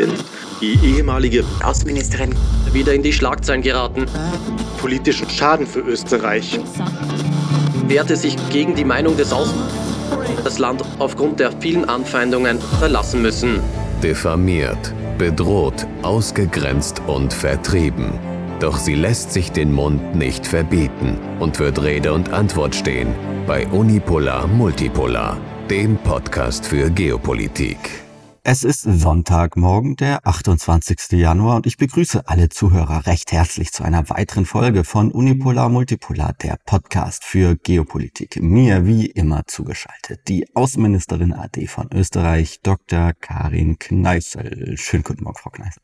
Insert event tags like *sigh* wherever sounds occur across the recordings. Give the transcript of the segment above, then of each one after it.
Denn die ehemalige Außenministerin wieder in die Schlagzeilen geraten. Politischen Schaden für Österreich. Wehrte sich gegen die Meinung des Außen. Das Land aufgrund der vielen Anfeindungen verlassen müssen. Diffamiert, bedroht, ausgegrenzt und vertrieben. Doch sie lässt sich den Mund nicht verbieten und wird Rede und Antwort stehen bei Unipolar Multipolar, dem Podcast für Geopolitik. Es ist Sonntagmorgen, der 28. Januar und ich begrüße alle Zuhörer recht herzlich zu einer weiteren Folge von Unipolar Multipolar, der Podcast für Geopolitik. Mir wie immer zugeschaltet die Außenministerin AD von Österreich, Dr. Karin Kneißl. Schönen guten Morgen, Frau Kneißl.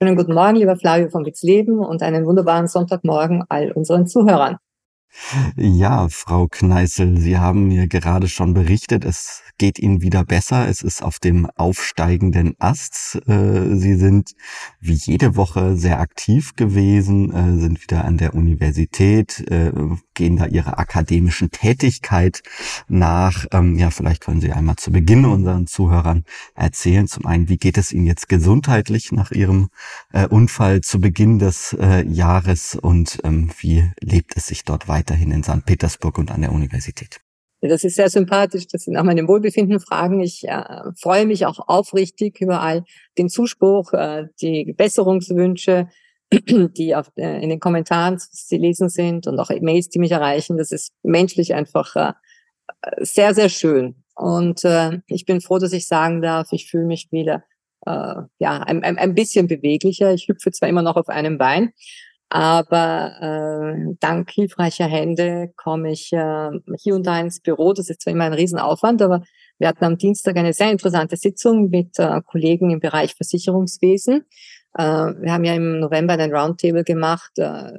Schönen guten Morgen, lieber Flavio von Witzleben und einen wunderbaren Sonntagmorgen all unseren Zuhörern. Ja, Frau Kneißl, Sie haben mir gerade schon berichtet, es geht Ihnen wieder besser. Es ist auf dem aufsteigenden Ast. Äh, Sie sind wie jede Woche sehr aktiv gewesen, äh, sind wieder an der Universität, äh, gehen da Ihrer akademischen Tätigkeit nach. Ähm, ja, vielleicht können Sie einmal zu Beginn unseren Zuhörern erzählen. Zum einen, wie geht es Ihnen jetzt gesundheitlich nach Ihrem Unfall zu Beginn des Jahres und ähm, wie lebt es sich dort weiterhin in St. Petersburg und an der Universität? Das ist sehr sympathisch, dass Sie nach meinem Wohlbefinden fragen. Ich äh, freue mich auch aufrichtig über all den Zuspruch, äh, die Besserungswünsche, *clears throat* die auf, äh, in den Kommentaren zu lesen sind und auch E-Mails, die mich erreichen. Das ist menschlich einfach äh, sehr, sehr schön. Und äh, ich bin froh, dass ich sagen darf, ich fühle mich wieder äh, ja ein, ein bisschen beweglicher. Ich hüpfe zwar immer noch auf einem Bein, aber äh, dank hilfreicher Hände komme ich äh, hier und da ins Büro. Das ist zwar immer ein Riesenaufwand, aber wir hatten am Dienstag eine sehr interessante Sitzung mit äh, Kollegen im Bereich Versicherungswesen. Äh, wir haben ja im November einen Roundtable gemacht, äh,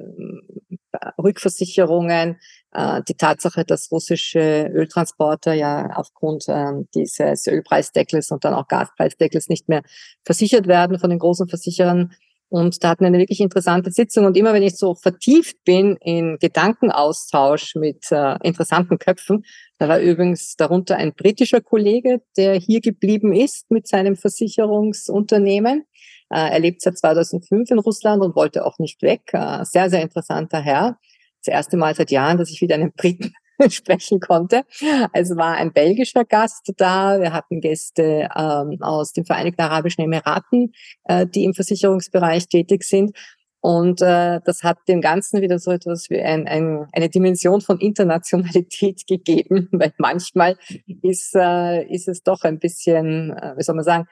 Rückversicherungen, äh, die Tatsache, dass russische Öltransporter ja aufgrund äh, dieses Ölpreisdeckels und dann auch Gaspreisdeckels nicht mehr versichert werden von den großen Versicherern und da hatten wir eine wirklich interessante Sitzung. Und immer wenn ich so vertieft bin in Gedankenaustausch mit äh, interessanten Köpfen, da war übrigens darunter ein britischer Kollege, der hier geblieben ist mit seinem Versicherungsunternehmen. Äh, er lebt seit 2005 in Russland und wollte auch nicht weg. Äh, sehr, sehr interessanter Herr. Das erste Mal seit Jahren, dass ich wieder einen Briten *laughs* sprechen konnte. Es war ein belgischer Gast da. Wir hatten Gäste ähm, aus den Vereinigten Arabischen Emiraten, äh, die im Versicherungsbereich tätig sind. Und äh, das hat dem Ganzen wieder so etwas wie ein, ein, eine Dimension von Internationalität *laughs* gegeben, weil manchmal ist, äh, ist es doch ein bisschen, äh, wie soll man sagen,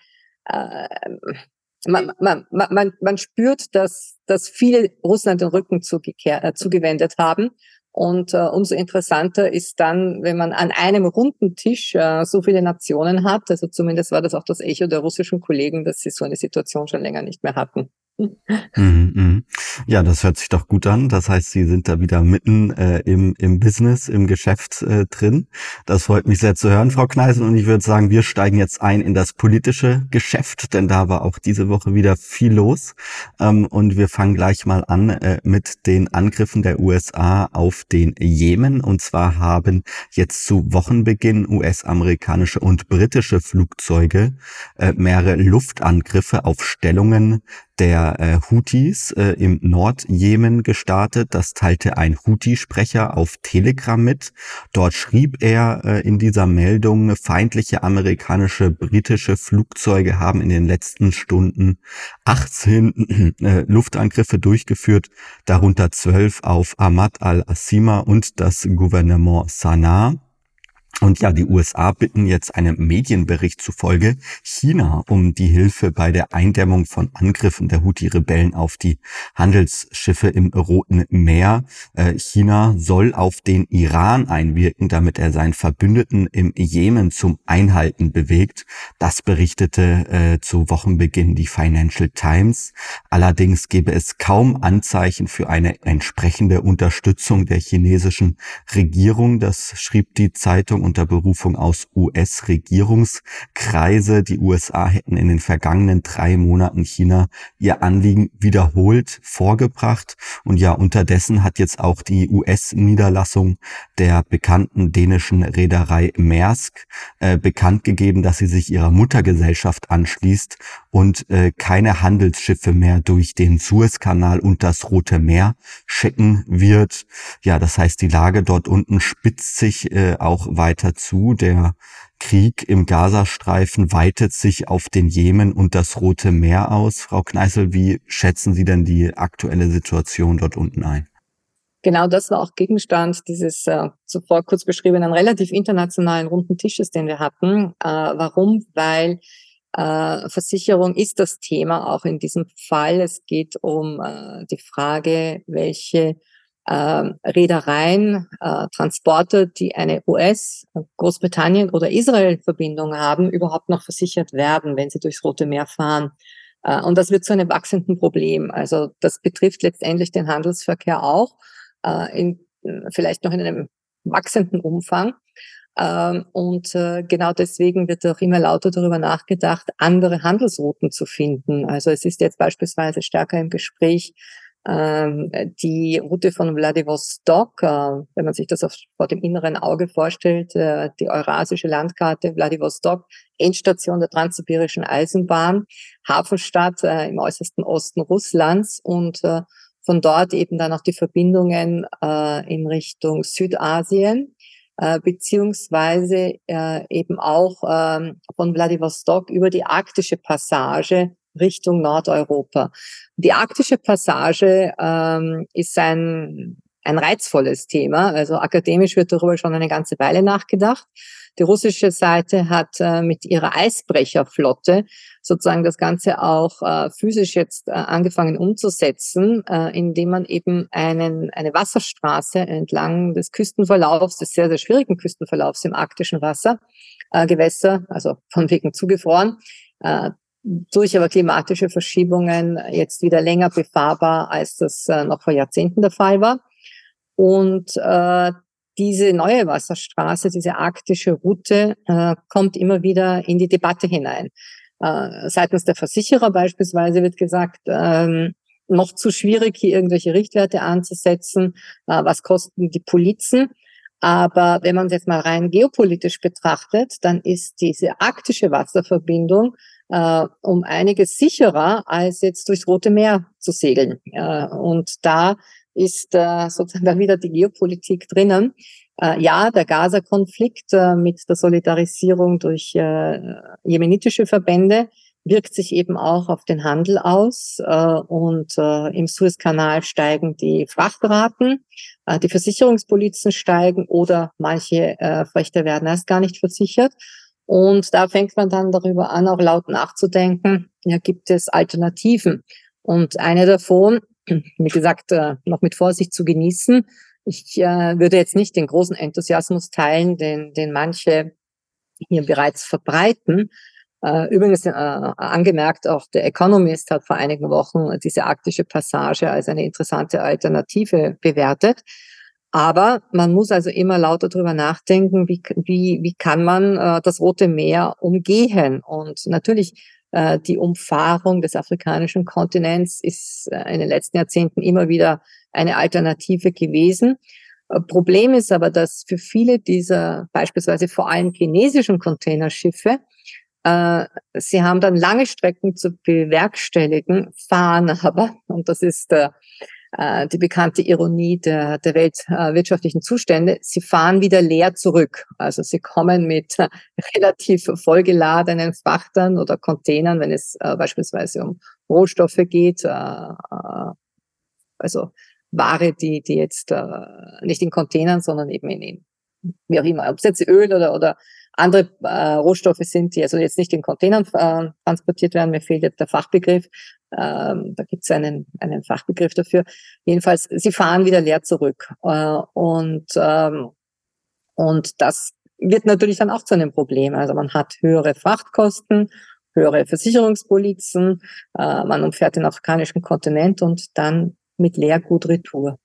äh, man, man, man, man spürt, dass, dass viele Russland den Rücken zugekehrt, äh, zugewendet haben und äh, umso interessanter ist dann, wenn man an einem runden Tisch äh, so viele Nationen hat, also zumindest war das auch das Echo der russischen Kollegen, dass sie so eine Situation schon länger nicht mehr hatten. Mhm, mhm. Ja, das hört sich doch gut an. Das heißt, Sie sind da wieder mitten äh, im, im Business, im Geschäft äh, drin. Das freut mich sehr zu hören, Frau Kneisen. Und ich würde sagen, wir steigen jetzt ein in das politische Geschäft, denn da war auch diese Woche wieder viel los. Ähm, und wir fangen gleich mal an äh, mit den Angriffen der USA auf den Jemen. Und zwar haben jetzt zu Wochenbeginn US-amerikanische und britische Flugzeuge äh, mehrere Luftangriffe auf Stellungen der äh, Houthis äh, im Nordjemen gestartet. Das teilte ein Houthi-Sprecher auf Telegram mit. Dort schrieb er äh, in dieser Meldung, feindliche amerikanische, britische Flugzeuge haben in den letzten Stunden 18 *clears throat* äh, Luftangriffe durchgeführt, darunter 12 auf Ahmad al-Assima und das Gouvernement Sanaa. Und ja, die USA bitten jetzt einem Medienbericht zufolge China um die Hilfe bei der Eindämmung von Angriffen der Houthi-Rebellen auf die Handelsschiffe im Roten Meer. Äh, China soll auf den Iran einwirken, damit er seinen Verbündeten im Jemen zum Einhalten bewegt. Das berichtete äh, zu Wochenbeginn die Financial Times. Allerdings gebe es kaum Anzeichen für eine entsprechende Unterstützung der chinesischen Regierung. Das schrieb die Zeitung unter Berufung aus US-Regierungskreise. Die USA hätten in den vergangenen drei Monaten China ihr Anliegen wiederholt vorgebracht. Und ja, unterdessen hat jetzt auch die US-Niederlassung der bekannten dänischen Reederei Maersk äh, bekannt gegeben, dass sie sich ihrer Muttergesellschaft anschließt und äh, keine Handelsschiffe mehr durch den Suezkanal und das Rote Meer schicken wird. Ja, das heißt, die Lage dort unten spitzt sich äh, auch weiter zu. Der Krieg im Gazastreifen weitet sich auf den Jemen und das Rote Meer aus. Frau Kneißl, wie schätzen Sie denn die aktuelle Situation dort unten ein? Genau das war auch Gegenstand dieses äh, zuvor kurz beschriebenen relativ internationalen runden Tisches, den wir hatten. Äh, warum? Weil äh, Versicherung ist das Thema auch in diesem Fall. Es geht um äh, die Frage, welche Reedereien, äh, Transporter, die eine US, Großbritannien oder Israel-Verbindung haben, überhaupt noch versichert werden, wenn sie durchs Rote Meer fahren. Äh, und das wird zu einem wachsenden Problem. Also das betrifft letztendlich den Handelsverkehr auch, äh, in, vielleicht noch in einem wachsenden Umfang. Ähm, und äh, genau deswegen wird auch immer lauter darüber nachgedacht, andere Handelsrouten zu finden. Also es ist jetzt beispielsweise stärker im Gespräch, ähm, die Route von Vladivostok, äh, wenn man sich das auf, vor dem inneren Auge vorstellt, äh, die eurasische Landkarte Vladivostok, Endstation der transsibirischen Eisenbahn, Hafenstadt äh, im äußersten Osten Russlands und von dort eben dann auch die Verbindungen in Richtung Südasien beziehungsweise eben auch ähm, von Vladivostok über die arktische Passage Richtung Nordeuropa. Die arktische Passage ähm, ist ein, ein reizvolles Thema. Also akademisch wird darüber schon eine ganze Weile nachgedacht. Die russische Seite hat äh, mit ihrer Eisbrecherflotte sozusagen das Ganze auch äh, physisch jetzt äh, angefangen umzusetzen, äh, indem man eben einen, eine Wasserstraße entlang des Küstenverlaufs, des sehr, sehr schwierigen Küstenverlaufs im arktischen Wasser, äh, Gewässer, also von wegen zugefroren, äh, durch aber klimatische Verschiebungen jetzt wieder länger befahrbar, als das äh, noch vor Jahrzehnten der Fall war. Und äh, diese neue Wasserstraße, diese arktische Route äh, kommt immer wieder in die Debatte hinein. Äh, seitens der Versicherer beispielsweise wird gesagt, ähm, noch zu schwierig, hier irgendwelche Richtwerte anzusetzen. Äh, was kosten die Polizen? Aber wenn man es jetzt mal rein geopolitisch betrachtet, dann ist diese arktische Wasserverbindung äh, um einiges sicherer, als jetzt durchs Rote Meer zu segeln. Äh, und da ist äh, sozusagen dann wieder die Geopolitik drinnen. Äh, ja, der Gaza-Konflikt äh, mit der Solidarisierung durch äh, jemenitische Verbände wirkt sich eben auch auf den Handel aus äh, und äh, im Suezkanal steigen die Frachtraten, äh, die Versicherungspolizen steigen oder manche äh, Frachter werden erst gar nicht versichert. Und da fängt man dann darüber an, auch laut nachzudenken, ja, gibt es Alternativen? Und eine davon, *clears throat* wie gesagt, äh, noch mit Vorsicht zu genießen. Ich äh, würde jetzt nicht den großen Enthusiasmus teilen, den, den manche hier bereits verbreiten. Äh, übrigens angemerkt, auch der Economist hat vor einigen Wochen diese arktische Passage als eine interessante Alternative bewertet. Aber man muss also immer lauter darüber nachdenken, wie, wie, wie kann man äh, das Rote Meer umgehen. Und natürlich äh, die Umfahrung des afrikanischen Kontinents ist äh, in den letzten Jahrzehnten immer wieder eine Alternative gewesen. Äh, Problem ist aber, dass für viele dieser beispielsweise vor allem chinesischen Containerschiffe äh, sie haben dann lange Strecken zu bewerkstelligen, fahren *laughs* aber, und das ist äh, äh, die bekannte Ironie der, der weltwirtschaftlichen Zustände, sie fahren wieder leer zurück. Also sie kommen mit *laughs* relativ vollgeladenen Frachtern oder Containern, wenn es äh, beispielsweise um Rohstoffe geht, äh, also Ware, die, die jetzt nicht in Containern, sondern eben in, in wie auch immer, ob es jetzt Öl oder, oder andere äh, Rohstoffe sind, die also jetzt nicht in Containern äh, transportiert werden. Mir fehlt jetzt der Fachbegriff. Ähm, da gibt es einen, einen Fachbegriff dafür. Jedenfalls, sie fahren wieder leer zurück. Äh, und, ähm, und das wird natürlich dann auch zu einem Problem. Also man hat höhere Frachtkosten, höhere Versicherungspolizen, äh, man umfährt den afrikanischen Kontinent und dann mit Leergut retour.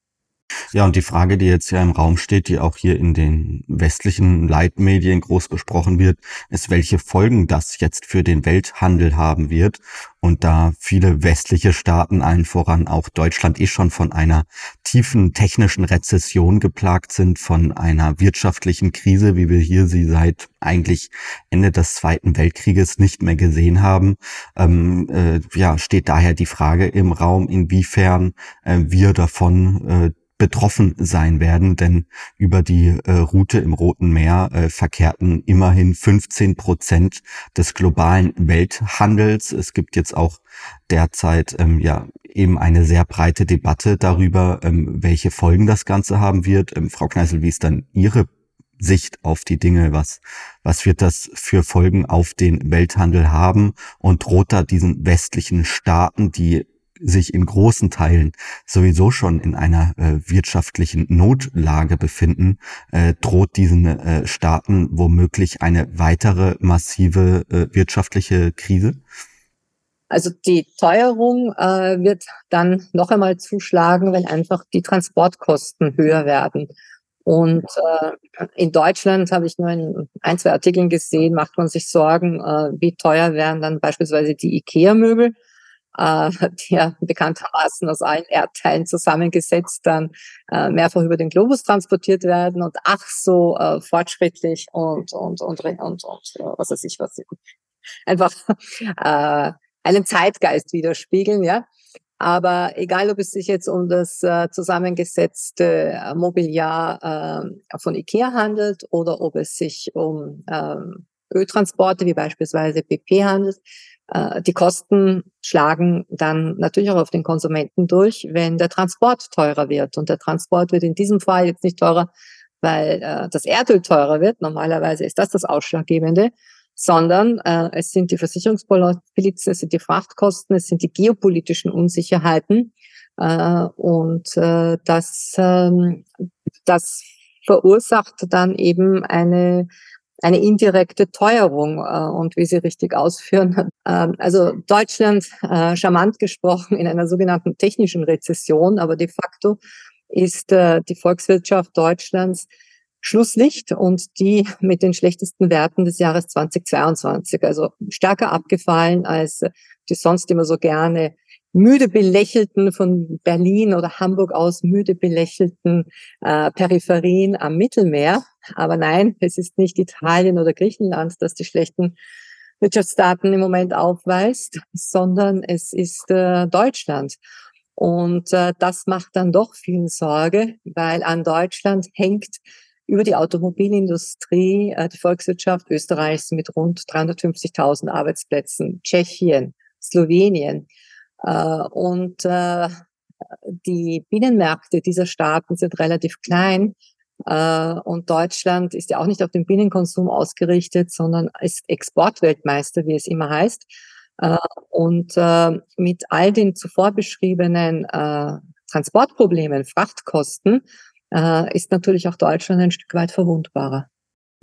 Ja, und die Frage, die jetzt ja im Raum steht, die auch hier in den westlichen Leitmedien groß besprochen wird, ist, welche Folgen das jetzt für den Welthandel haben wird. Und da viele westliche Staaten, allen voran auch Deutschland, eh schon von einer tiefen technischen Rezession geplagt sind, von einer wirtschaftlichen Krise, wie wir hier sie seit eigentlich Ende des Zweiten Weltkrieges nicht mehr gesehen haben, ähm, äh, ja, steht daher die Frage im Raum, inwiefern äh, wir davon äh, betroffen sein werden, denn über die äh, Route im Roten Meer äh, verkehrten immerhin 15 Prozent des globalen Welthandels. Es gibt jetzt auch derzeit ähm, ja eben eine sehr breite Debatte darüber, ähm, welche Folgen das Ganze haben wird. Ähm, Frau Kneißl, wie ist dann Ihre Sicht auf die Dinge? Was, was wird das für Folgen auf den Welthandel haben? Und droht da diesen westlichen Staaten, die sich in großen Teilen sowieso schon in einer äh, wirtschaftlichen Notlage befinden, äh, droht diesen äh, Staaten womöglich eine weitere massive äh, wirtschaftliche Krise? Also die Teuerung äh, wird dann noch einmal zuschlagen, wenn einfach die Transportkosten höher werden. Und äh, in Deutschland habe ich nur in ein, zwei Artikeln gesehen, macht man sich Sorgen, äh, wie teuer wären dann beispielsweise die IKEA-Möbel äh, ja bekanntermaßen aus allen Erdteilen zusammengesetzt dann äh, mehrfach über den Globus transportiert werden und ach so äh, fortschrittlich und und und und, und, und was weiß ich was einfach *laughs* äh, einen Zeitgeist widerspiegeln, ja. Aber egal, ob es sich jetzt um das äh, zusammengesetzte äh, Mobiliar äh, von IKEA handelt oder ob es sich um ähm, Öltransporte wie beispielsweise BP handelt, die Kosten schlagen dann natürlich auch auf den Konsumenten durch, wenn der Transport teurer wird. Und der Transport wird in diesem Fall jetzt nicht teurer, weil äh, das Erdöl teurer wird. Normalerweise ist das das Ausschlaggebende. Sondern äh, es sind die Versicherungspolizen, es sind die Frachtkosten, es sind die geopolitischen Unsicherheiten. Äh, und äh, das, äh, das verursacht dann eben eine eine indirekte Teuerung äh, und wie Sie richtig ausführen. *laughs* Äh, also Deutschland, äh, charmant gesprochen, in einer sogenannten technischen Rezession, aber de facto ist äh, die Volkswirtschaft Deutschlands Schlusslicht und die mit den schlechtesten Werten des Jahres 2022. Also stärker abgefallen als die sonst immer so gerne müde belächelten von Berlin oder Hamburg aus müde belächelten äh, Peripherien am Mittelmeer. Aber nein, es ist nicht Italien oder Griechenland, das die schlechten Wirtschaftsdaten im Moment aufweist, sondern es ist äh, Deutschland. Und äh, das macht dann doch viel Sorge, weil an Deutschland hängt über die Automobilindustrie äh, die Volkswirtschaft Österreichs mit rund 350.000 Arbeitsplätzen, Tschechien, Slowenien. Äh, und äh, die Binnenmärkte dieser Staaten sind relativ klein. Äh, und Deutschland ist ja auch nicht auf den Binnenkonsum ausgerichtet, sondern ist Exportweltmeister, wie es immer heißt. Und mit all den zuvor beschriebenen Transportproblemen, Frachtkosten, ist natürlich auch Deutschland ein Stück weit verwundbarer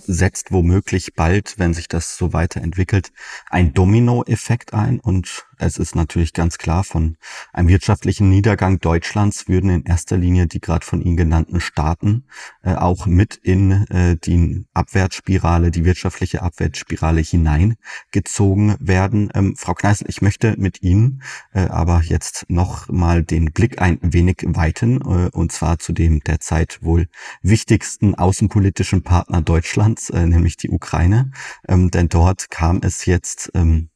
setzt womöglich bald, wenn sich das so weiterentwickelt, ein Dominoeffekt ein und es ist natürlich ganz klar, von einem wirtschaftlichen Niedergang Deutschlands würden in erster Linie die gerade von Ihnen genannten Staaten äh, auch mit in äh, die Abwärtsspirale, die wirtschaftliche Abwärtsspirale hineingezogen werden. Ähm, Frau Kneißl, ich möchte mit Ihnen äh, aber jetzt noch mal den Blick ein wenig weiten, äh, und zwar zu dem derzeit wohl wichtigsten außenpolitischen Partner Deutschlands, äh, nämlich die Ukraine. Ähm, denn dort kam es jetzt ähm,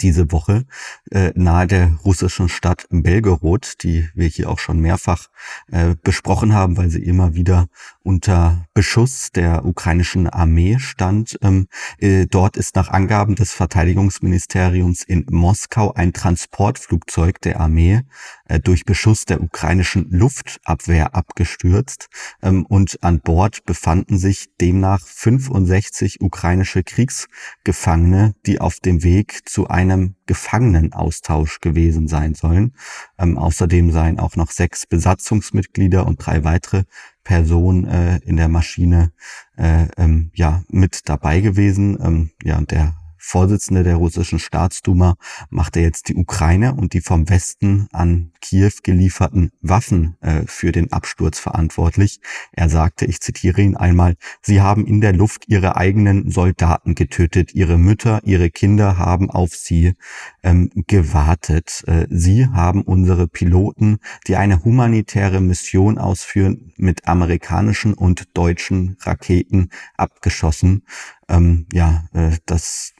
diese Woche äh, nahe der russischen Stadt Belgorod, die wir hier auch schon mehrfach äh, besprochen haben, weil sie immer wieder unter Beschuss der ukrainischen Armee stand. Ähm, äh, dort ist nach Angaben des Verteidigungsministeriums in Moskau ein Transportflugzeug der Armee äh, durch Beschuss der ukrainischen Luftabwehr abgestürzt ähm, und an Bord befanden sich demnach 65 ukrainische Kriegsgefangene, die auf dem Weg zu einem Gefangenenaustausch gewesen sein sollen. Ähm, außerdem seien auch noch sechs Besatzungsmitglieder und drei weitere Personen äh, in der Maschine äh, ähm, ja mit dabei gewesen. Ähm, ja, und der Vorsitzende der russischen Staatsduma machte jetzt die Ukraine und die vom Westen an Kiew gelieferten Waffen äh, für den Absturz verantwortlich. Er sagte, ich zitiere ihn einmal, Sie haben in der Luft Ihre eigenen Soldaten getötet, Ihre Mütter, Ihre Kinder haben auf Sie ähm, gewartet. Äh, Sie haben unsere Piloten, die eine humanitäre Mission ausführen, mit amerikanischen und deutschen Raketen abgeschossen. Ähm, ja, äh, das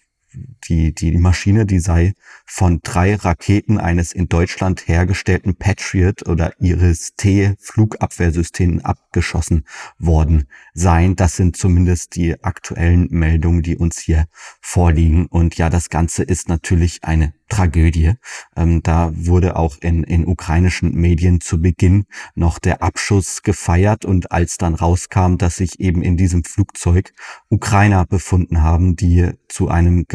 die, die Maschine, die sei von drei Raketen eines in Deutschland hergestellten Patriot oder Iris-T Flugabwehrsystemen abgeschossen worden sein. Das sind zumindest die aktuellen Meldungen, die uns hier vorliegen. Und ja, das Ganze ist natürlich eine Tragödie. Ähm, da wurde auch in, in ukrainischen Medien zu Beginn noch der Abschuss gefeiert und als dann rauskam, dass sich eben in diesem Flugzeug Ukrainer befunden haben, die zu einem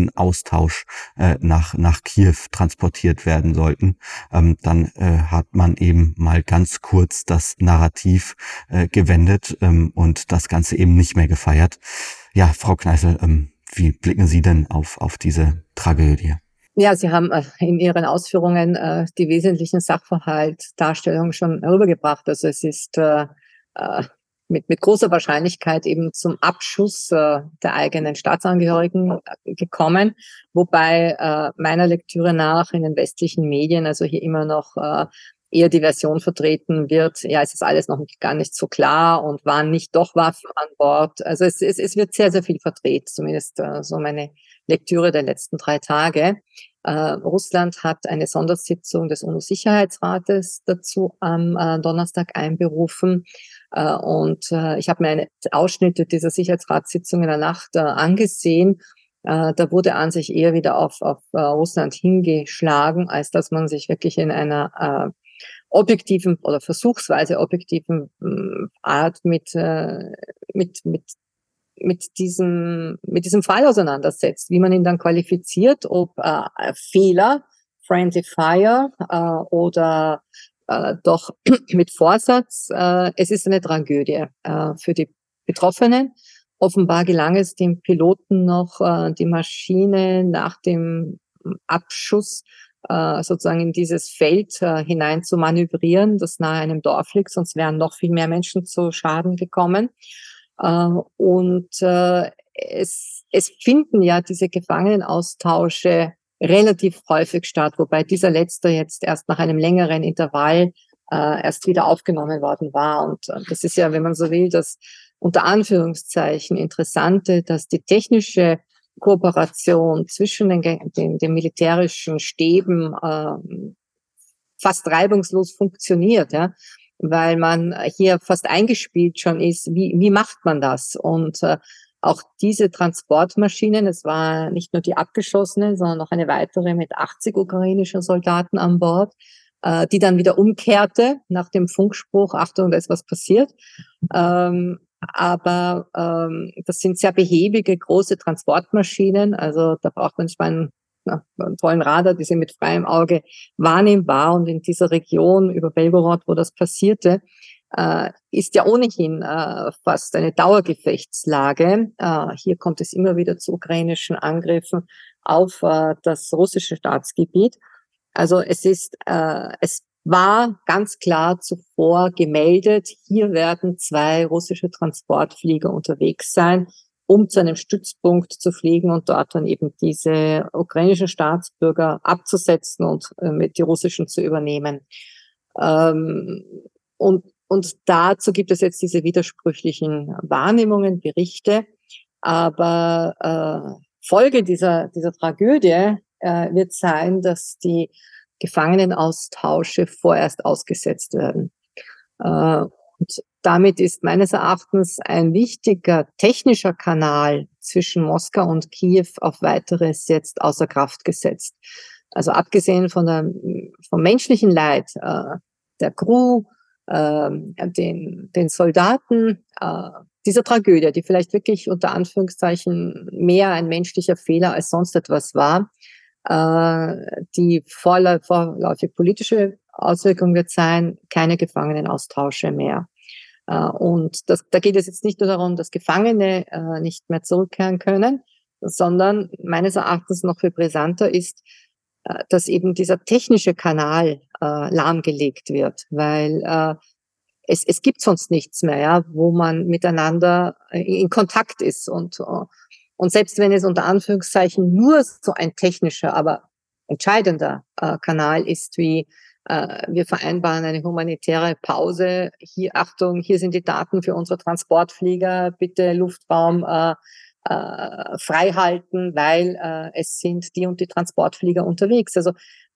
Gefangenenaustausch äh, nach, nach Kiew transportiert werden sollten, ähm, dann äh, hat man eben mal ganz kurz das Narrativ äh, gewendet ähm, und das Ganze eben nicht mehr gefeiert. Ja, Frau Kneißl, ähm, wie blicken Sie denn auf, auf diese Tragödie? Ja, Sie haben äh, in Ihren Ausführungen äh, die wesentlichen Sachverhaltdarstellungen schon rübergebracht. Also es ist äh, äh, mit, mit großer Wahrscheinlichkeit eben zum Abschuss äh, der eigenen Staatsangehörigen äh, gekommen, wobei äh, meiner Lektüre nach in den westlichen Medien also hier immer noch äh, eher die Version vertreten wird, ja, es ist alles noch gar nicht so klar und waren nicht doch Waffen an Bord. Also es, es, es wird sehr, sehr viel verdreht, zumindest äh, so meine Lektüre der letzten drei Tage. Äh, Russland hat eine Sondersitzung des UNO-Sicherheitsrates dazu am äh, Donnerstag einberufen. Äh, und ich habe mir eine Ausschnitte dieser Sicherheitsratssitzung in der Nacht angesehen. Da wurde an sich eher wieder auf, auf Russland hingeschlagen, als dass man sich wirklich in einer objektiven oder versuchsweise objektiven hm, Art mit, mit, mit mit diesem, mit diesem Fall auseinandersetzt, wie man ihn dann qualifiziert, ob äh, Fehler, Friendly Fire äh, oder äh, doch *clears throat* mit Vorsatz. Äh, es ist eine Tragödie äh, für die Betroffenen. Offenbar gelang es dem Piloten noch, äh, die Maschine nach dem Abschuss äh, sozusagen in dieses Feld äh, hinein zu manövrieren, das nahe einem Dorf liegt, sonst wären noch viel mehr Menschen zu Schaden gekommen. Äh, und äh, es, es finden ja diese Gefangenenaustausche relativ häufig statt, wobei dieser letzte jetzt erst nach einem längeren Intervall äh, erst wieder aufgenommen worden war. Und äh, das ist ja, wenn man so will, das unter Anführungszeichen Interessante, dass die technische Kooperation zwischen den, den, den militärischen Stäben äh, fast reibungslos funktioniert. Ja? Weil man hier fast eingespielt schon ist, wie, wie macht man das? Und äh, auch diese Transportmaschinen, es war nicht nur die abgeschossene, sondern noch eine weitere mit 80 ukrainischen Soldaten an Bord, äh, die dann wieder umkehrte nach dem Funkspruch, Achtung, da ist was passiert. Ähm, aber ähm, das sind sehr behäbige, große Transportmaschinen. Also da braucht man einen na, einen tollen Radar, die sind mit freiem Auge wahrnehmbar. Und in dieser Region über Belgorod, wo das passierte, äh, ist ja ohnehin äh, fast eine Dauergefechtslage. Äh, hier kommt es immer wieder zu ukrainischen Angriffen auf äh, das russische Staatsgebiet. Also es ist, äh, es war ganz klar zuvor gemeldet, hier werden zwei russische Transportflieger unterwegs sein um zu einem Stützpunkt zu fliegen und dort dann eben diese ukrainischen Staatsbürger abzusetzen und äh, mit die russischen zu übernehmen. Ähm, und, und dazu gibt es jetzt diese widersprüchlichen Wahrnehmungen, Berichte. Aber äh, Folge dieser, dieser Tragödie äh, wird sein, dass die Gefangenenaustausche vorerst ausgesetzt werden. Äh, und damit ist meines Erachtens ein wichtiger technischer Kanal zwischen Moskau und Kiew auf weiteres jetzt außer Kraft gesetzt. Also abgesehen von der, vom menschlichen Leid äh, der Crew, äh, den, den Soldaten, äh, dieser Tragödie, die vielleicht wirklich unter Anführungszeichen mehr ein menschlicher Fehler als sonst etwas war, äh, die vorläufig politische Auswirkung wird sein, keine Gefangenenaustausche mehr. Äh, und das, da geht es jetzt nicht nur darum, dass Gefangene äh, nicht mehr zurückkehren können, sondern meines Erachtens noch viel brisanter ist, äh, dass eben dieser technische Kanal lahmgelegt wird, weil es, es gibt sonst nichts mehr, ja, wo man miteinander in Kontakt ist. Und und selbst wenn es unter Anführungszeichen nur so ein technischer, aber entscheidender Kanal ist, wie wir vereinbaren eine humanitäre Pause. Hier, Achtung, hier sind die Daten für unsere Transportflieger. Bitte Luftraum äh, äh, frei halten, weil äh, es sind die und die Transportflieger unterwegs. Also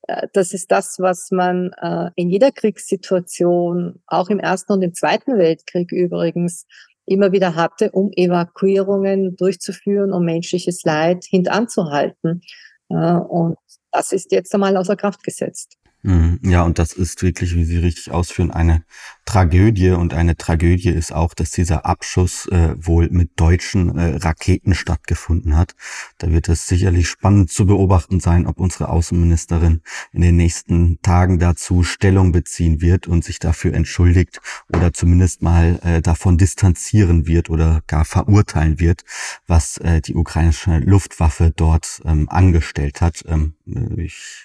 äh, das ist das, was man äh, in jeder Kriegssituation, auch im Ersten und im Zweiten Weltkrieg übrigens, immer wieder hatte, um Evakuierungen durchzuführen, um menschliches Leid hintanzuhalten. Äh, und das ist jetzt einmal außer Kraft gesetzt. Mhm. Ja, und das ist wirklich, wie Sie richtig ausführen, eine Tragödie. Und eine Tragödie ist auch, dass dieser Abschuss äh, wohl mit deutschen äh, Raketen stattgefunden hat. Da wird es sicherlich spannend zu beobachten sein, ob unsere Außenministerin in den nächsten Tagen dazu Stellung beziehen wird und sich dafür entschuldigt oder zumindest mal äh, davon distanzieren wird oder gar verurteilen wird, was äh, die ukrainische Luftwaffe dort ähm, angestellt hat. Ähm, ich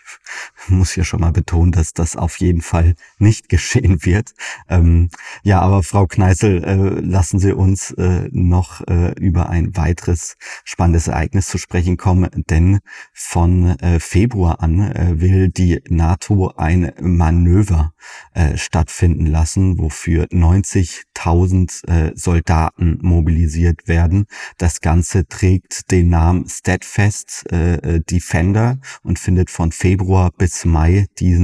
muss hier schon mal betonen, dass das auf jeden Fall nicht *laughs* geschehen wird. Ähm, ja, aber Frau Kneißl, äh, lassen Sie uns äh, noch äh, über ein weiteres spannendes Ereignis zu sprechen kommen, denn von äh, Februar an äh, will die NATO ein Manöver äh, stattfinden lassen, wofür 90.000 äh, Soldaten mobilisiert werden. Das Ganze trägt den Namen Steadfast Defender und findet von Februar bis Mai diesen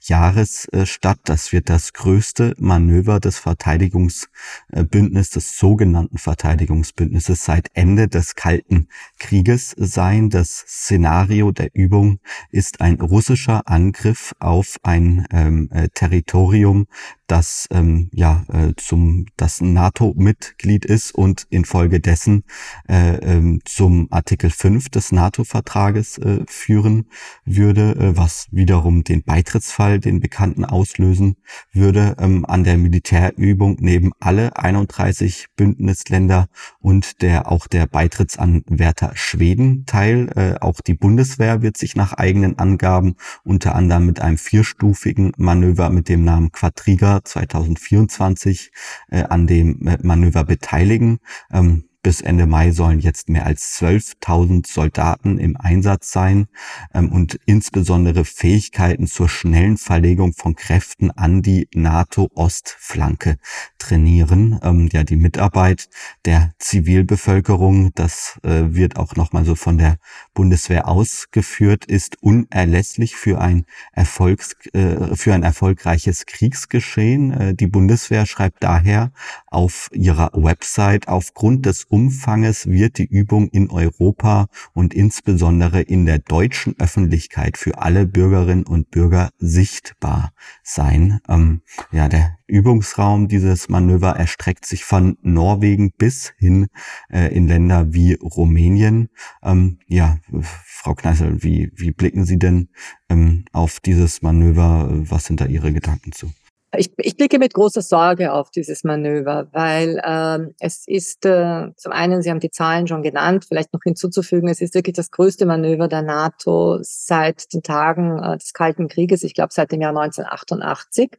Jahres äh, statt. Das wird das größte Manöver des Verteidigungsbündnisses, des sogenannten Verteidigungsbündnisses seit Ende des Kalten Krieges sein. Das Szenario der Übung ist ein russischer Angriff auf ein ähm, äh, Territorium das ähm, ja äh, zum das NATO-Mitglied ist und infolgedessen äh, ähm, zum Artikel 5 des NATO-Vertrages äh, führen würde, äh, was wiederum den Beitrittsfall, den bekannten auslösen würde. Ähm, an der Militärübung neben alle 31 Bündnisländer und der auch der Beitrittsanwärter Schweden teil. Äh, auch die Bundeswehr wird sich nach eigenen Angaben unter anderem mit einem vierstufigen Manöver mit dem Namen Quadriga 2024 äh, an dem äh, Manöver beteiligen. Ähm, bis Ende Mai sollen jetzt mehr als 12.000 Soldaten im Einsatz sein ähm, und insbesondere Fähigkeiten zur schnellen Verlegung von Kräften an die NATO-Ostflanke trainieren. Ähm, ja, die Mitarbeit der Zivilbevölkerung, das äh, wird auch nochmal so von der Bundeswehr ausgeführt, ist unerlässlich für ein Erfolgs, äh, für ein erfolgreiches Kriegsgeschehen. Äh, die Bundeswehr schreibt daher auf ihrer Website aufgrund des Umfanges wird die Übung in Europa und insbesondere in der deutschen Öffentlichkeit für alle Bürgerinnen und Bürger sichtbar sein. Ähm, ja, der Übungsraum dieses Manöver erstreckt sich von Norwegen bis hin äh, in Länder wie Rumänien. Ähm, ja, Frau Kneißl, wie, wie blicken Sie denn ähm, auf dieses Manöver? Was sind da Ihre Gedanken zu? Ich, ich blicke mit großer Sorge auf dieses Manöver, weil ähm, es ist äh, zum einen, Sie haben die Zahlen schon genannt, vielleicht noch hinzuzufügen, es ist wirklich das größte Manöver der NATO seit den Tagen äh, des Kalten Krieges, ich glaube seit dem Jahr 1988.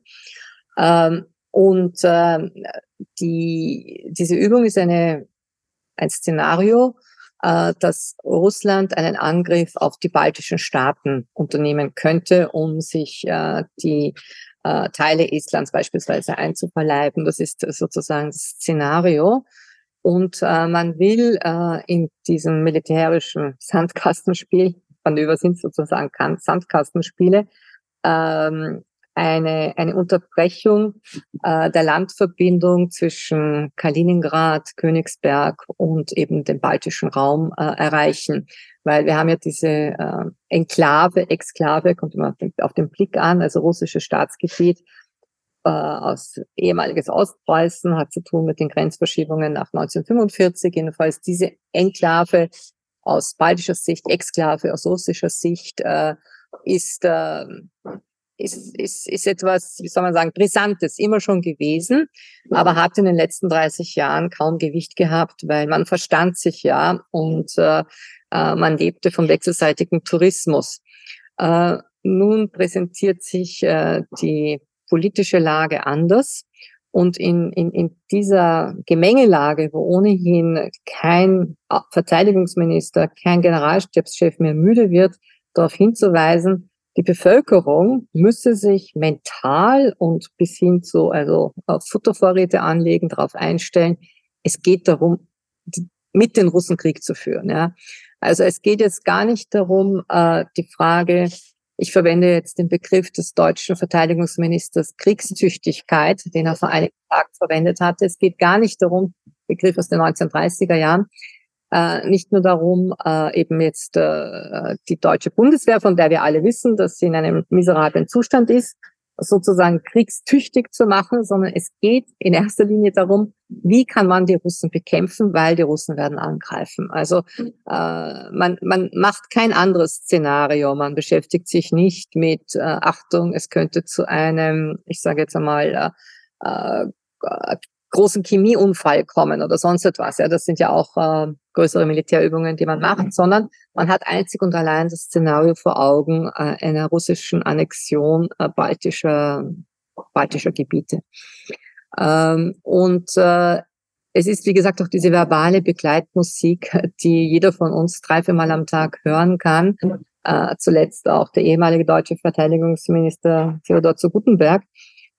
Ähm, und äh, die, diese Übung ist eine, ein Szenario, äh, dass Russland einen Angriff auf die baltischen Staaten unternehmen könnte, um sich äh, die äh, Teile Estlands beispielsweise einzuverleiben. Das ist sozusagen das Szenario. Und äh, man will äh, in diesem militärischen *laughs* Sandkastenspiel, Manöver sind sozusagen Sandkastenspiele, ähm, eine, eine Unterbrechung äh, der Landverbindung zwischen Kaliningrad, Königsberg und eben dem baltischen Raum äh, erreichen. Weil wir haben ja diese äh, Enklave, Exklave, kommt immer auf den Blick an, also russisches Staatsgebiet äh, aus ehemaliges Ostpreußen, hat zu tun mit den Grenzverschiebungen nach 1945. Jedenfalls diese Enklave aus baltischer Sicht, Exklave aus russischer Sicht, äh, ist äh, ist, ist, ist etwas, wie soll man sagen, Brisantes, immer schon gewesen, aber hat in den letzten 30 Jahren kaum Gewicht gehabt, weil man verstand sich ja und äh, äh, man lebte vom wechselseitigen Tourismus. Äh, nun präsentiert sich äh, die politische Lage anders. Und in, in, in dieser Gemengelage, wo ohnehin kein Verteidigungsminister, kein Generalstabschef mehr müde wird, darauf hinzuweisen, die Bevölkerung müsse sich mental und bis hin zu also Futtervorräte anlegen, darauf einstellen. Es geht darum, mit den Russen Krieg zu führen. Ja. Also es geht jetzt gar nicht darum, äh, die Frage, ich verwende jetzt den Begriff des deutschen Verteidigungsministers Kriegstüchtigkeit, den er vor einigen Tagen verwendet hatte. Es geht gar nicht darum, Begriff aus den 1930er Jahren, äh, nicht nur darum, äh, eben jetzt äh, die deutsche Bundeswehr, von der wir alle wissen, dass sie in einem miserablen Zustand ist, sozusagen kriegstüchtig zu machen, sondern es geht in erster Linie darum, wie kann man die Russen bekämpfen, weil die Russen werden angreifen. Also äh, man, man macht kein anderes Szenario, man beschäftigt sich nicht mit äh, Achtung, es könnte zu einem, ich sage jetzt einmal, äh, äh großen Chemieunfall kommen oder sonst etwas. Ja, das sind ja auch äh, größere Militärübungen, die man macht, sondern man hat einzig und allein das Szenario vor Augen äh, einer russischen Annexion äh, baltischer, baltischer Gebiete. Ähm, und äh, es ist, wie gesagt, auch diese verbale Begleitmusik, die jeder von uns drei, vier Mal am Tag hören kann. Äh, zuletzt auch der ehemalige deutsche Verteidigungsminister Theodor zu Gutenberg,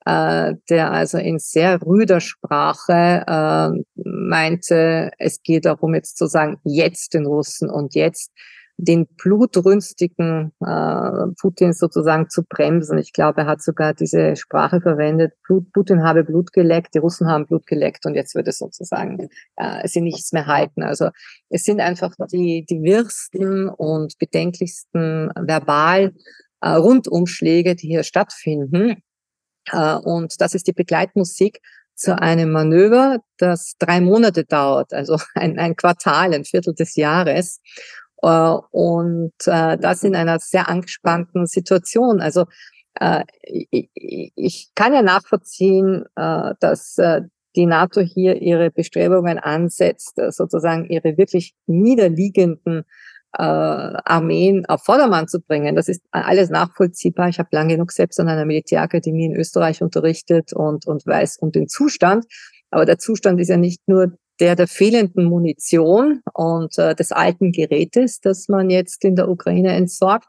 äh, der also in sehr rüder Sprache äh, meinte, es geht darum jetzt zu sagen, jetzt den Russen und jetzt den blutrünstigen äh, Putin sozusagen zu bremsen. Ich glaube, er hat sogar diese Sprache verwendet, Blut, Putin habe Blut geleckt, die Russen haben Blut geleckt und jetzt wird es sozusagen äh, sie nichts mehr halten. Also es sind einfach die, die wirsten und bedenklichsten verbal äh, Rundumschläge, die hier stattfinden. Äh, und das ist die Begleitmusik zu einem Manöver, das drei Monate dauert, also *laughs* ein, ein Quartal, ein Viertel des Jahres. Äh, und äh, das in einer sehr angespannten Situation. Also ich kann ja nachvollziehen, dass die NATO hier ihre Bestrebungen ansetzt, sozusagen ihre wirklich niederliegenden äh, Armeen auf Vordermann zu bringen. Das ist alles nachvollziehbar. Ich habe lange genug selbst an einer Militärakademie in Österreich unterrichtet und, und weiß um den Zustand. Aber der Zustand ist ja nicht nur der der fehlenden Munition und äh, des alten Gerätes, das man jetzt in der Ukraine entsorgt,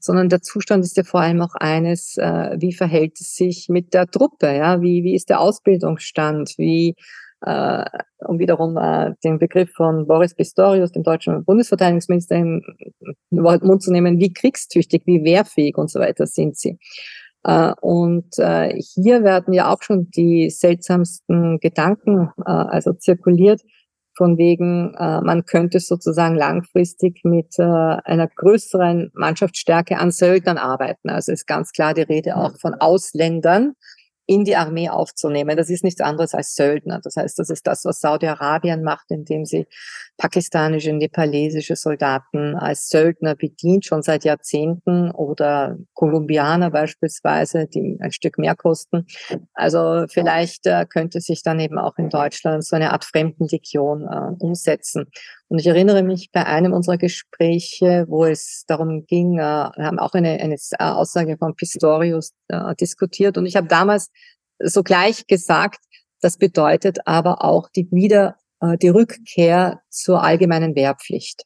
sondern der Zustand ist ja vor allem auch eines, äh, wie verhält es sich mit der Truppe, ja, wie, wie ist der Ausbildungsstand, wie äh, um wiederum äh, den Begriff von Boris Pistorius, dem deutschen Bundesverteidigungsminister, in den Mund zu nehmen, wie kriegstüchtig, wie wehrfähig und so weiter sind sie. Äh, und äh, hier werden ja auch schon die seltsamsten Gedanken äh, also zirkuliert, von wegen, äh, man könnte sozusagen langfristig mit äh, einer größeren Mannschaftsstärke an Söldnern arbeiten. Also ist ganz klar die Rede auch von Ausländern, in die Armee aufzunehmen. Das ist nichts anderes als Söldner. Das heißt, das ist das, was Saudi-Arabien macht, indem sie pakistanische, nepalesische Soldaten als Söldner bedient, schon seit Jahrzehnten, oder Kolumbianer beispielsweise, die ein Stück mehr kosten. Also vielleicht äh, könnte sich dann eben auch in Deutschland so eine Art Fremdenlegion äh, umsetzen. Und ich erinnere mich bei einem unserer Gespräche, wo es darum ging, äh, wir haben auch eine, eine Aussage von Pistorius äh, diskutiert. Und ich habe damals sogleich gesagt, das bedeutet aber auch die wieder äh, die Rückkehr zur allgemeinen Wehrpflicht.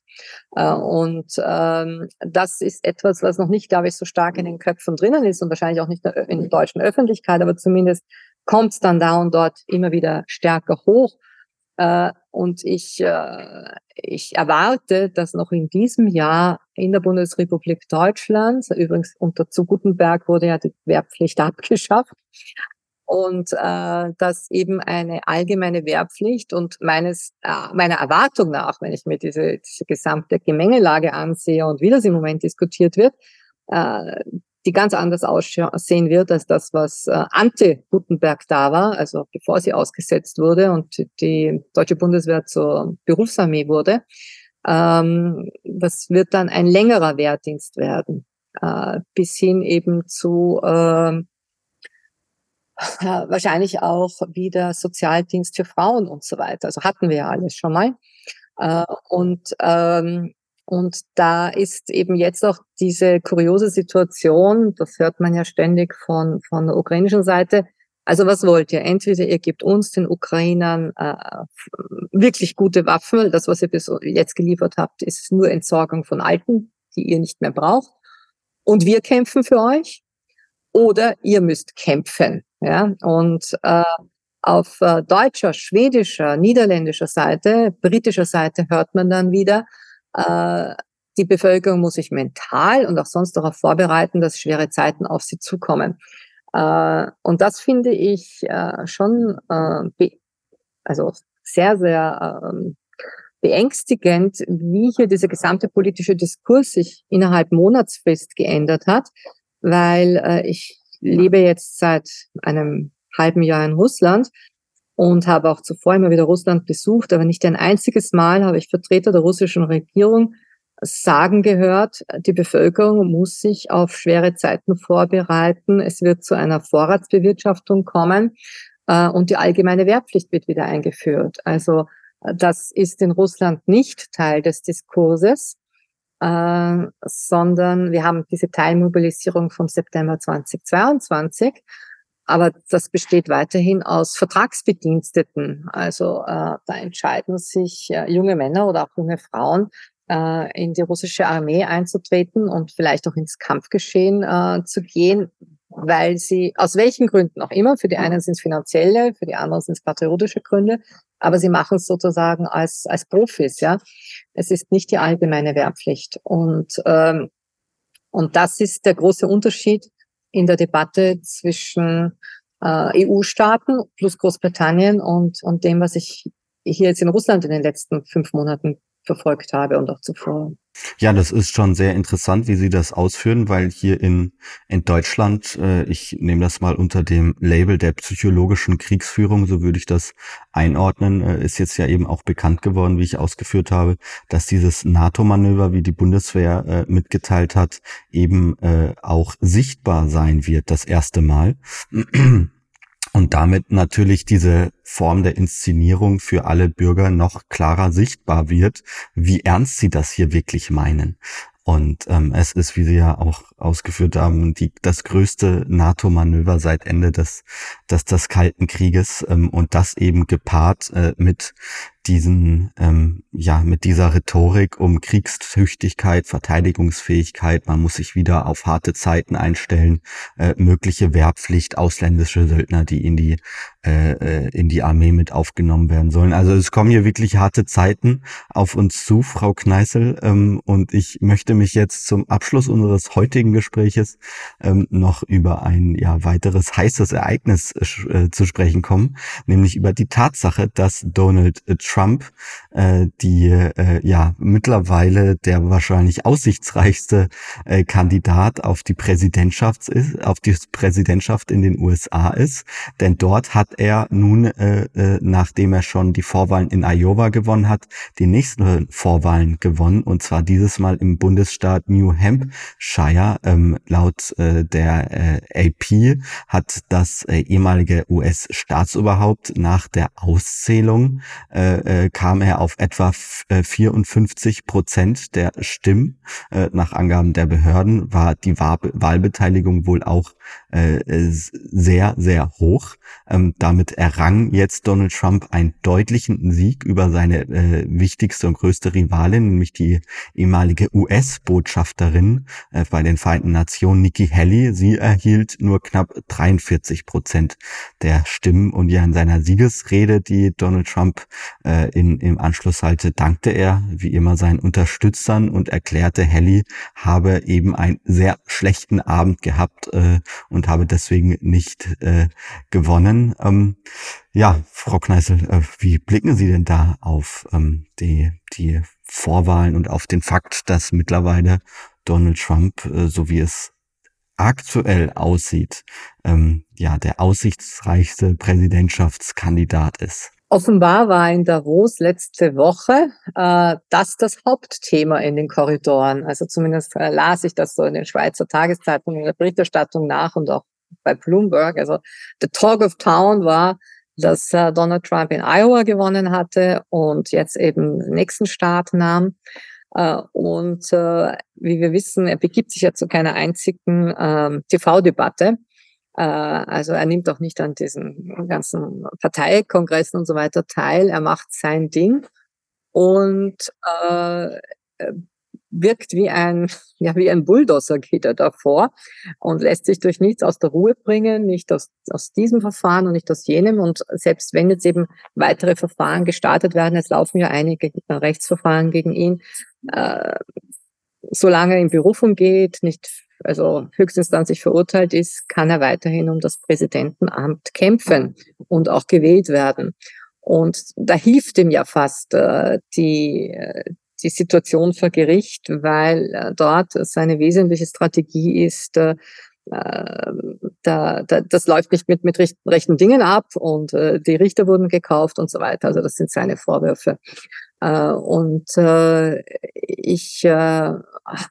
Äh, und ähm, das ist etwas, was noch nicht, glaube ich, so stark in den Köpfen drinnen ist und wahrscheinlich auch nicht in der deutschen Öffentlichkeit, aber zumindest kommt es dann da und dort immer wieder stärker hoch. Äh, und ich, äh, ich erwarte, dass noch in diesem Jahr in der Bundesrepublik Deutschland, übrigens unter zu Gutenberg wurde ja die Wehrpflicht *laughs* abgeschafft, und äh, dass eben eine allgemeine Wehrpflicht und meines äh, meiner Erwartung nach, wenn ich mir diese, diese gesamte Gemengelage ansehe und wie das im Moment diskutiert wird, äh, die ganz anders aussehen wird als das, was äh, ante Gutenberg da war, also bevor sie ausgesetzt wurde und die deutsche Bundeswehr zur Berufsarmee wurde. Ähm, das wird dann ein längerer Wehrdienst werden. äh, bis hin eben zu äh, wahrscheinlich auch wieder Sozialdienst für Frauen und so weiter. Also hatten wir ja alles schon mal. Äh, und, ähm, und da ist eben jetzt auch diese kuriose Situation, das hört man ja ständig von, von der ukrainischen Seite. Also was wollt ihr? Entweder ihr gebt uns, den Ukrainern, äh, wirklich gute Waffen. Das, was ihr bis jetzt geliefert habt, ist nur Entsorgung von Alten, die ihr nicht mehr braucht. Und wir kämpfen für euch. Oder ihr müsst kämpfen. Ja, und äh, auf äh, deutscher, schwedischer, niederländischer Seite, britischer Seite hört man dann wieder, äh, die Bevölkerung muss sich mental und auch sonst darauf vorbereiten, dass schwere Zeiten auf sie zukommen. Äh, und das finde ich äh, schon äh, also sehr, sehr ähm, beängstigend, wie hier dieser gesamte politische Diskurs sich innerhalb Monatsfrist geändert hat, weil äh, ich lebe jetzt seit einem halben Jahr in Russland und habe auch zuvor immer wieder Russland besucht, aber nicht ein einziges Mal habe ich Vertreter der russischen Regierung sagen gehört, die Bevölkerung muss sich auf schwere Zeiten vorbereiten. Es wird zu einer Vorratsbewirtschaftung kommen äh, und die allgemeine Wehrpflicht wird wieder eingeführt. Also äh, das ist in Russland nicht Teil des Diskurses äh, sondern wir haben diese Teilmobilisierung vom September 2022. Aber das besteht weiterhin aus Vertragsbediensteten. Also äh, da entscheiden sich äh, junge Männer oder auch junge Frauen, äh, in die russische Armee einzutreten und vielleicht auch ins Kampfgeschehen äh, zu gehen, weil sie aus welchen Gründen auch immer, für die einen sind es finanzielle, für die anderen sind es patriotische Gründe, aber sie machen es sozusagen als, als Profis, ja. Es ist nicht die allgemeine Wehrpflicht. Und, ähm, und das ist der große Unterschied in der Debatte zwischen äh, EU-Staaten plus Großbritannien und, und dem, was ich hier jetzt in Russland in den letzten fünf Monaten verfolgt habe und auch zuvor. Ja, das ist schon sehr interessant, wie Sie das ausführen, weil hier in, in Deutschland, äh, ich nehme das mal unter dem Label der psychologischen Kriegsführung, so würde ich das einordnen, äh, ist jetzt ja eben auch bekannt geworden, wie ich ausgeführt habe, dass dieses NATO-Manöver, wie die Bundeswehr äh, mitgeteilt hat, eben äh, auch sichtbar sein wird, das erste Mal. Und damit natürlich diese Form der Inszenierung für alle Bürger noch klarer sichtbar wird, wie ernst sie das hier wirklich meinen. Und ähm, es ist, wie Sie ja auch ausgeführt haben, die, das größte NATO-Manöver seit Ende des, des, des Kalten Krieges ähm, und das eben gepaart äh, mit diesen, ähm, ja, mit dieser Rhetorik um Kriegstüchtigkeit, Verteidigungsfähigkeit, man muss sich wieder auf harte Zeiten einstellen, äh, mögliche Wehrpflicht, ausländische Söldner, die in die, äh, äh, in die Armee mit aufgenommen werden sollen. Also es kommen hier wirklich harte Zeiten auf uns zu, Frau Kneißel, ähm, und ich möchte mich jetzt zum Abschluss unseres heutigen Gespräches ähm, noch über ein ja weiteres heißes Ereignis äh, zu sprechen kommen, nämlich über die Tatsache, dass Donald Trump, äh, die äh, ja mittlerweile der wahrscheinlich aussichtsreichste äh, Kandidat auf die Präsidentschaft ist, auf die Präsidentschaft in den USA ist. Denn dort hat er nun, äh, äh, nachdem er schon die Vorwahlen in Iowa gewonnen hat, die nächsten Vorwahlen gewonnen und zwar dieses Mal im Bundesstaat New Hampshire. Ähm, laut äh, der äh, AP hat das äh, ehemalige US-Staatsoberhaupt nach der Auszählung äh, äh, kam er auf etwa 54 äh, Prozent der Stimmen. Äh, nach Angaben der Behörden war die Wahlbeteiligung wohl auch äh, sehr, sehr hoch. Ähm, damit errang jetzt Donald Trump einen deutlichen Sieg über seine äh, wichtigste und größte Rivalin, nämlich die ehemalige US-Botschafterin äh, bei den Vereinten Nationen, Nikki Haley. Sie erhielt nur knapp 43 Prozent der Stimmen und ja in seiner Siegesrede, die Donald Trump äh, in, im Anschluss halte, dankte er wie immer seinen Unterstützern und erklärte, Haley habe eben einen sehr schlechten Abend gehabt äh, und habe deswegen nicht äh, gewonnen. Ähm, ja, Frau Kneißel, äh, wie blicken Sie denn da auf ähm, die, die Vorwahlen und auf den Fakt, dass mittlerweile Donald Trump, äh, so wie es aktuell aussieht, ähm, ja, der aussichtsreichste Präsidentschaftskandidat ist? Offenbar war in Davos letzte Woche äh, das das Hauptthema in den Korridoren. Also zumindest äh, las ich das so in den Schweizer Tageszeitungen in der Berichterstattung nach und auch bei Bloomberg. Also the talk of town war, dass äh, Donald Trump in Iowa gewonnen hatte und jetzt eben nächsten Staat nahm. Äh, und äh, wie wir wissen, er begibt sich ja zu keiner einzigen ähm, TV-Debatte. Äh, also er nimmt auch nicht an diesen ganzen Parteikongressen und so weiter teil. Er macht sein Ding und äh, wirkt wie ein, *laughs* ja, wie ein Bulldozer geht er davor und lässt sich durch nichts aus der Ruhe bringen, nicht aus, aus diesem Verfahren und nicht aus jenem. Und selbst wenn jetzt eben weitere Verfahren gestartet werden, es laufen ja einige Rechtsverfahren gegen ihn, äh, solange er in Berufung geht, nicht also höchstinstanzlich verurteilt ist, kann er weiterhin um das Präsidentenamt kämpfen und auch gewählt werden. Und da hilft ihm ja fast äh, die, die Situation vor Gericht, weil äh, dort seine wesentliche Strategie ist, äh, äh da, da, das läuft nicht mit, mit rechten Dingen ab und äh, die Richter wurden gekauft und so weiter. Also das sind seine Vorwürfe. Äh, und äh, ich äh,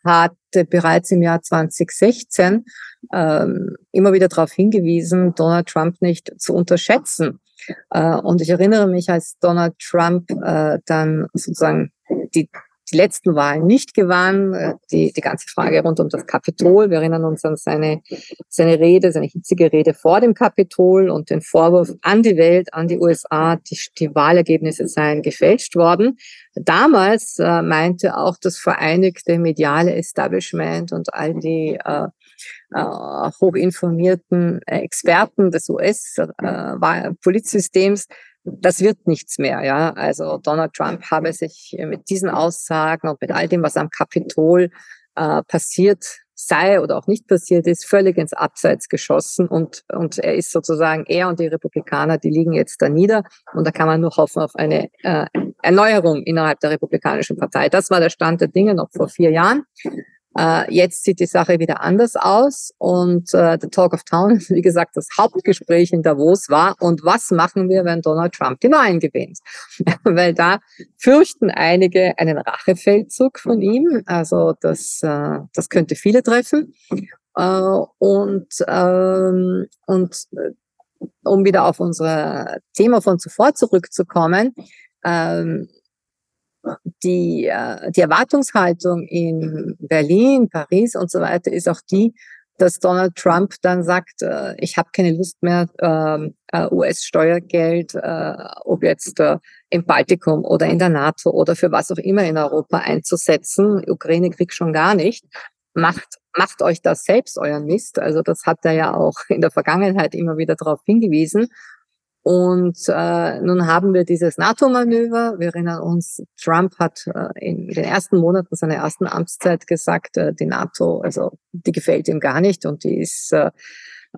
hatte bereits im Jahr 2016 ähm, immer wieder darauf hingewiesen, Donald Trump nicht zu unterschätzen. Und ich erinnere mich, als Donald Trump dann sozusagen die die letzten Wahlen nicht gewann. Äh, die, die ganze Frage rund um das Kapitol. Wir erinnern uns an seine, seine Rede, seine hitzige Rede vor dem Kapitol und den Vorwurf an die Welt, an die USA, die, die Wahlergebnisse seien gefälscht worden. Damals äh, meinte auch das vereinigte mediale Establishment und all die äh, äh, hochinformierten Experten des US-Politsystems, äh, das wird nichts mehr, ja. Also Donald Trump habe sich mit diesen Aussagen und mit all dem, was am Kapitol äh, passiert sei oder auch nicht passiert ist, völlig ins Abseits geschossen und, und er ist sozusagen, er und die Republikaner, die liegen jetzt da nieder und da kann man nur hoffen auf eine äh, Erneuerung innerhalb der Republikanischen Partei. Das war der Stand der Dinge noch vor vier Jahren. Äh, jetzt sieht die Sache wieder anders aus und äh, The Talk of Town, *laughs* wie gesagt, das Hauptgespräch in Davos war, und was machen wir, wenn Donald Trump die Wahlen gewinnt? *laughs* Weil da fürchten einige einen Rachefeldzug von ihm, also das, äh, das könnte viele treffen. Äh, und, ähm, und äh, um wieder auf unser Thema von zuvor zurückzukommen, ähm, die, äh, die Erwartungshaltung in Berlin, Paris und so weiter ist auch die, dass Donald Trump dann sagt, äh, ich habe keine Lust mehr, ähm, äh, US-Steuergeld, ob jetzt im Baltikum oder in der NATO oder für was auch immer in Europa einzusetzen. Ukraine-Krieg schon gar nicht. Macht, macht euch das selbst euren Mist. Also das hat er ja auch in der Vergangenheit immer wieder darauf hingewiesen. Und äh, nun haben wir dieses NATO-Manöver. Wir erinnern uns, Trump hat äh, in den ersten Monaten seiner ersten Amtszeit gesagt, äh, die NATO, also die gefällt ihm gar nicht und die ist äh, äh,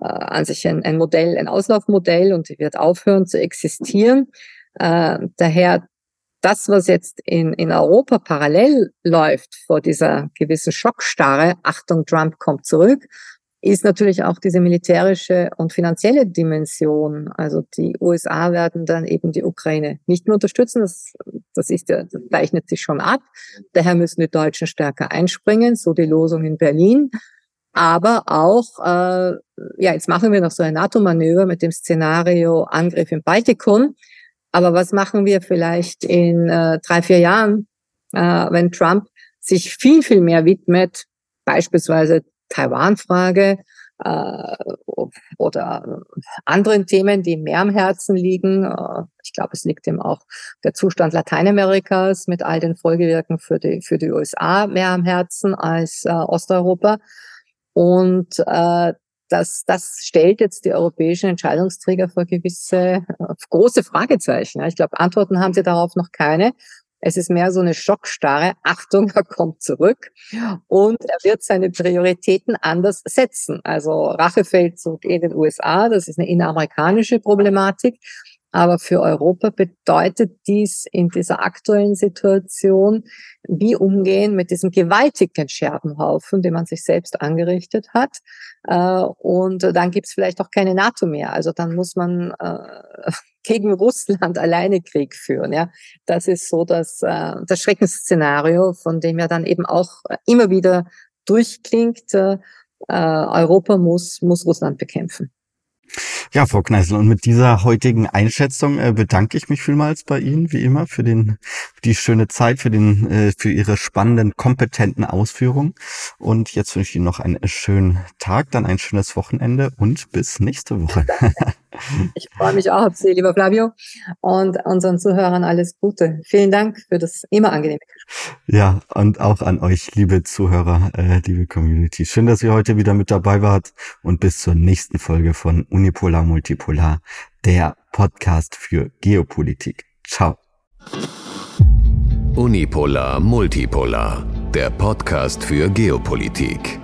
an sich ein, ein Modell, ein Auslaufmodell und die wird aufhören zu existieren. Äh, daher das, was jetzt in, in Europa parallel läuft vor dieser gewissen Schockstarre, Achtung, Trump kommt zurück, ist natürlich auch diese militärische und finanzielle Dimension. Also die USA werden dann eben die Ukraine nicht mehr unterstützen. Das, das ist ja, das zeichnet sich schon ab. Daher müssen die Deutschen stärker einspringen, so die Losung in Berlin. Aber auch, äh, ja, jetzt machen wir noch so ein NATO-Manöver mit dem Szenario Angriff im Baltikum. Aber was machen wir vielleicht in äh, drei, vier Jahren, äh, wenn Trump sich viel, viel mehr widmet, beispielsweise Taiwan-Frage äh, oder anderen Themen, die mehr am Herzen liegen. Äh, ich glaube, es liegt ihm auch der Zustand Lateinamerikas mit all den Folgewirken für die, für die USA mehr am Herzen als äh, Osteuropa. Und äh, das, das stellt jetzt die europäischen Entscheidungsträger vor gewisse äh, große Fragezeichen. Ich glaube, Antworten haben sie darauf noch keine. Es ist mehr so eine Schockstarre. *laughs* Achtung, er kommt zurück und er wird seine Prioritäten anders setzen. Also Rachefeldzug in den USA, das ist eine inneramerikanische Problematik. Aber für Europa bedeutet dies in dieser aktuellen Situation, wie umgehen mit diesem gewaltigen Scherbenhaufen, den man sich selbst angerichtet hat. Äh, und dann gibt es vielleicht auch keine NATO mehr. Also dann muss man äh, *laughs* gegen Russland alleine Krieg führen. Ja, das ist so das, äh, das Schreckensszenario, von dem ja dann eben auch immer wieder durchklingt. Europa muss, muss Russland bekämpfen. Ja, Frau Kneißl, und mit dieser heutigen Einschätzung äh, bedanke ich mich vielmals bei Ihnen, wie immer, für den, die schöne Zeit, für den, äh, für Ihre spannenden, kompetenten Ausführungen. Und jetzt wünsche ich Ihnen noch einen schönen Tag, dann ein schönes Wochenende und bis nächste Woche. *laughs* ich freue mich auch auf Sie, lieber Flavio, und unseren Zuhörern alles Gute. Vielen Dank für das immer angenehme Gespräch. Ja, und auch an euch, liebe Zuhörer, äh, liebe Community. Schön, dass ihr heute wieder mit dabei wart und bis zur nächsten Folge von Unipolar Multipolar, der Podcast für Geopolitik. Ciao. Unipolar Multipolar, der Podcast für Geopolitik.